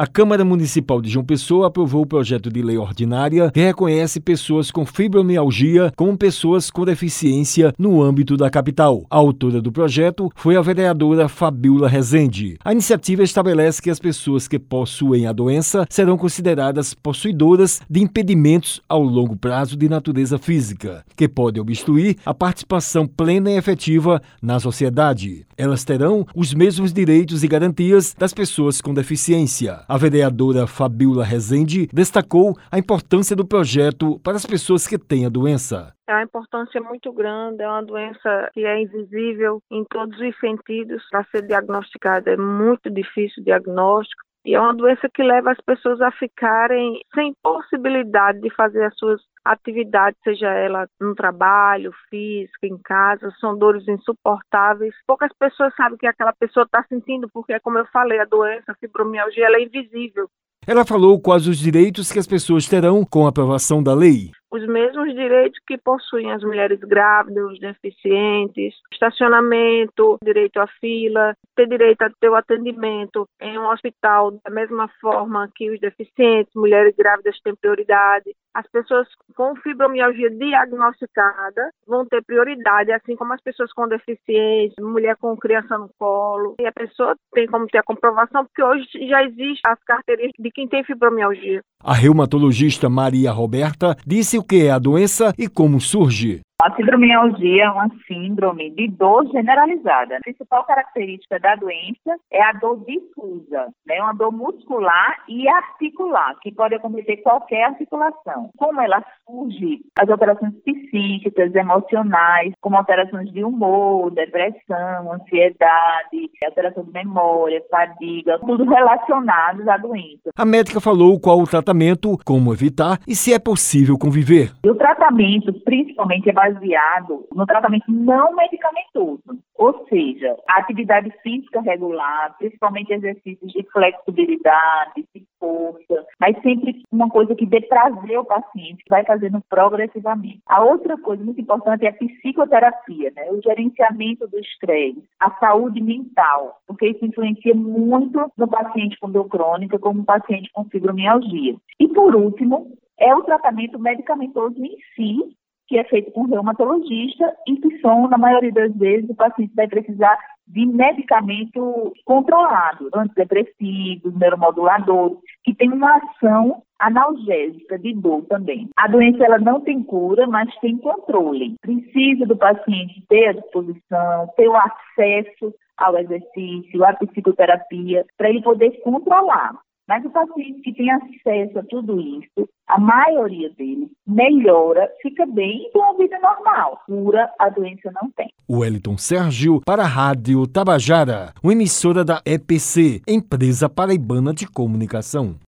A Câmara Municipal de João Pessoa aprovou o projeto de lei ordinária que reconhece pessoas com fibromialgia como pessoas com deficiência no âmbito da capital. A autora do projeto foi a vereadora Fabiola Rezende. A iniciativa estabelece que as pessoas que possuem a doença serão consideradas possuidoras de impedimentos ao longo prazo de natureza física, que podem obstruir a participação plena e efetiva na sociedade. Elas terão os mesmos direitos e garantias das pessoas com deficiência. A vereadora Fabiola Rezende destacou a importância do projeto para as pessoas que têm a doença. É uma importância muito grande, é uma doença que é invisível em todos os sentidos. Para ser diagnosticada é muito difícil o diagnóstico. E é uma doença que leva as pessoas a ficarem sem possibilidade de fazer as suas atividades, seja ela no trabalho, física, em casa, são dores insuportáveis. Poucas pessoas sabem o que aquela pessoa está sentindo, porque, como eu falei, a doença, a fibromialgia, ela é invisível. Ela falou quais os direitos que as pessoas terão com a aprovação da lei os mesmos direitos que possuem as mulheres grávidas, os deficientes, estacionamento, direito à fila, ter direito a ter o atendimento em um hospital da mesma forma que os deficientes, mulheres grávidas têm prioridade. As pessoas com fibromialgia diagnosticada vão ter prioridade, assim como as pessoas com deficiência, mulher com criança no colo. E a pessoa tem como ter a comprovação, porque hoje já existem as carteirinhas de quem tem fibromialgia. A reumatologista Maria Roberta disse o que é a doença e como surge. A fibromialgia é uma síndrome de dor generalizada. A principal característica da doença é a dor difusa, né? uma dor muscular e articular, que pode acometer qualquer articulação. Como ela surge? As alterações psíquicas, emocionais, como alterações de humor, depressão, ansiedade, alteração de memória, fadiga, tudo relacionados à doença. A médica falou qual o tratamento, como evitar e se é possível conviver. E o tratamento, principalmente, é baseado no tratamento não medicamentoso, ou seja, atividade física regular, principalmente exercícios de flexibilidade, de força, mas sempre uma coisa que dê prazer ao paciente, que vai fazendo progressivamente. A outra coisa muito importante é a psicoterapia, né? o gerenciamento do estresse, a saúde mental, porque isso influencia muito no paciente com dor crônica, como no paciente com fibromialgia. E por último, é o tratamento medicamentoso em si, que é feito com reumatologista e que são, na maioria das vezes, o paciente vai precisar de medicamento controlado, antidepressivos, neuromoduladores, que tem uma ação analgésica de dor também. A doença ela não tem cura, mas tem controle. Precisa do paciente ter a disposição, ter o acesso ao exercício, à psicoterapia, para ele poder controlar. Mas o paciente que tem acesso a tudo isso, a maioria deles melhora, fica bem e tem uma vida normal. Cura, a doença não tem. Wellington Sérgio para a Rádio Tabajara, uma emissora da EPC, Empresa Paraibana de Comunicação.